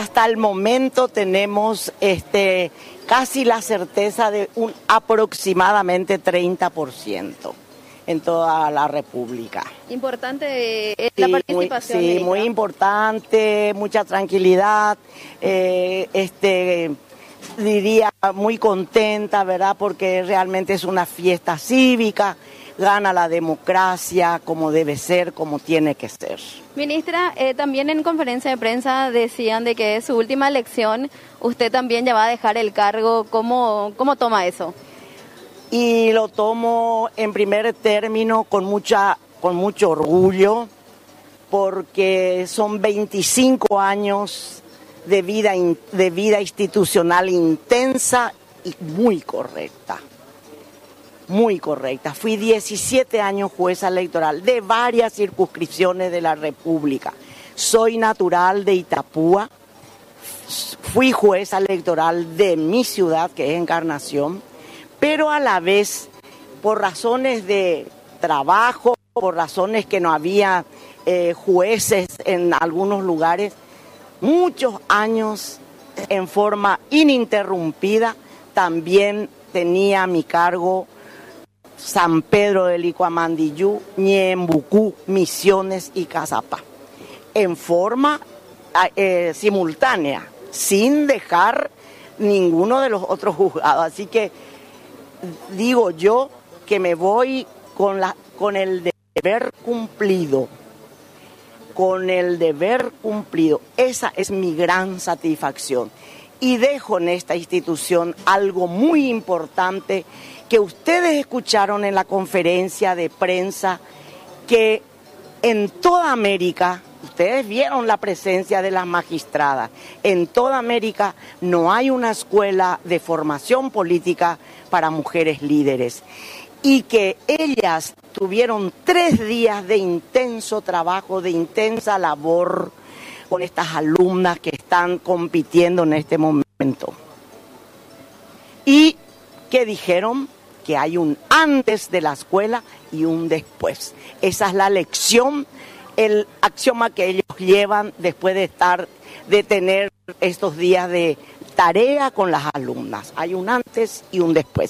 hasta el momento tenemos este, casi la certeza de un aproximadamente 30% en toda la República. Importante eh, la participación. sí, muy importante, mucha tranquilidad, eh, este, diría muy contenta, ¿verdad? Porque realmente es una fiesta cívica gana la democracia como debe ser, como tiene que ser. Ministra, eh, también en conferencia de prensa decían de que es su última elección, usted también ya va a dejar el cargo, ¿cómo, cómo toma eso? Y lo tomo en primer término con, mucha, con mucho orgullo, porque son 25 años de vida, de vida institucional intensa y muy correcta muy correcta. Fui 17 años jueza electoral de varias circunscripciones de la República. Soy natural de Itapúa. Fui jueza electoral de mi ciudad, que es Encarnación, pero a la vez, por razones de trabajo, por razones que no había eh, jueces en algunos lugares, muchos años en forma ininterrumpida, también tenía mi cargo San Pedro de Licuamandillú, Ñembucú, Misiones y Cazapá, en forma ah, eh, simultánea, sin dejar ninguno de los otros juzgados. Así que digo yo que me voy con, la, con el deber cumplido, con el deber cumplido. Esa es mi gran satisfacción. Y dejo en esta institución algo muy importante que ustedes escucharon en la conferencia de prensa que en toda América, ustedes vieron la presencia de las magistradas, en toda América no hay una escuela de formación política para mujeres líderes y que ellas tuvieron tres días de intenso trabajo, de intensa labor con estas alumnas que están compitiendo en este momento. Y que dijeron que hay un antes de la escuela y un después. Esa es la lección, el axioma que ellos llevan después de estar, de tener estos días de tarea con las alumnas. Hay un antes y un después.